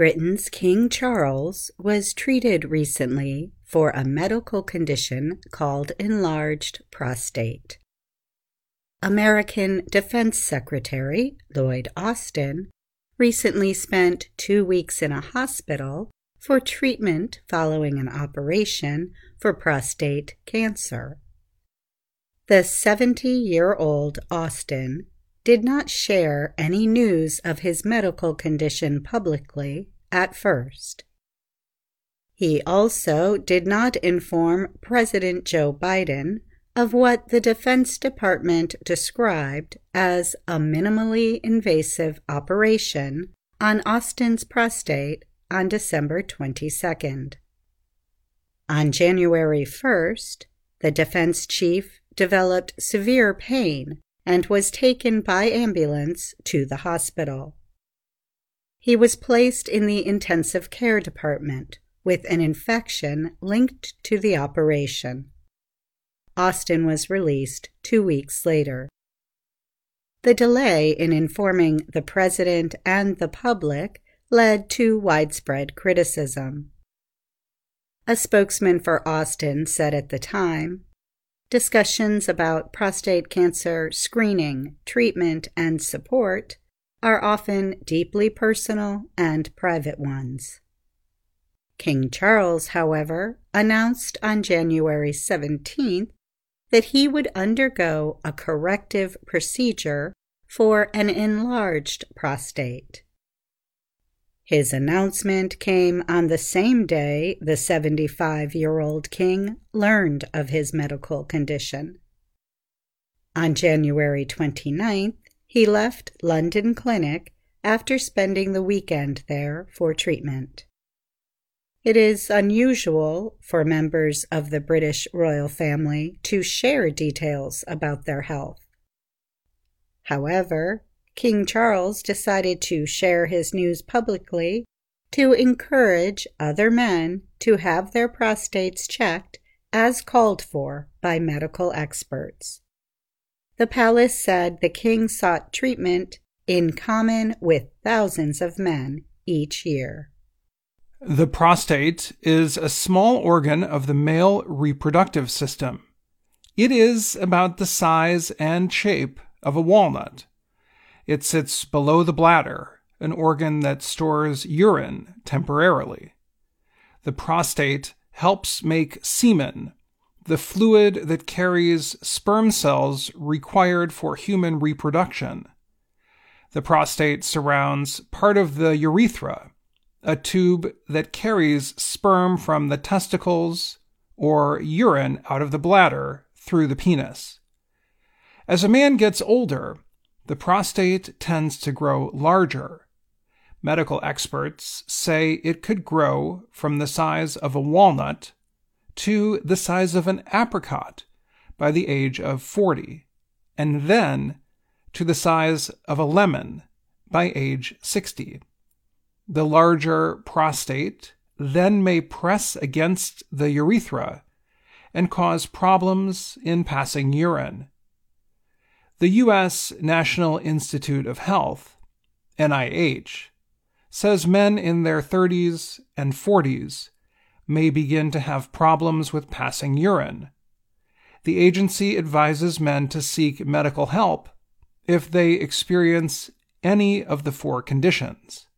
Britain's King Charles was treated recently for a medical condition called enlarged prostate. American Defense Secretary Lloyd Austin recently spent two weeks in a hospital for treatment following an operation for prostate cancer. The 70 year old Austin did not share any news of his medical condition publicly at first. He also did not inform President Joe Biden of what the Defense Department described as a minimally invasive operation on Austin's prostate on December 22nd. On January 1st, the defense chief developed severe pain and was taken by ambulance to the hospital. He was placed in the intensive care department with an infection linked to the operation. Austin was released two weeks later. The delay in informing the president and the public led to widespread criticism. A spokesman for Austin said at the time discussions about prostate cancer screening, treatment, and support are often deeply personal and private ones. King Charles, however, announced on January 17th that he would undergo a corrective procedure for an enlarged prostate. His announcement came on the same day the 75 year old king learned of his medical condition. On January 29th, he left London Clinic after spending the weekend there for treatment. It is unusual for members of the British royal family to share details about their health. However, King Charles decided to share his news publicly to encourage other men to have their prostates checked as called for by medical experts. The palace said the king sought treatment in common with thousands of men each year. The prostate is a small organ of the male reproductive system. It is about the size and shape of a walnut. It sits below the bladder, an organ that stores urine temporarily. The prostate helps make semen, the fluid that carries sperm cells required for human reproduction. The prostate surrounds part of the urethra, a tube that carries sperm from the testicles or urine out of the bladder through the penis. As a man gets older, the prostate tends to grow larger. Medical experts say it could grow from the size of a walnut to the size of an apricot by the age of 40, and then to the size of a lemon by age 60. The larger prostate then may press against the urethra and cause problems in passing urine. The U.S. National Institute of Health, NIH, says men in their 30s and 40s may begin to have problems with passing urine. The agency advises men to seek medical help if they experience any of the four conditions.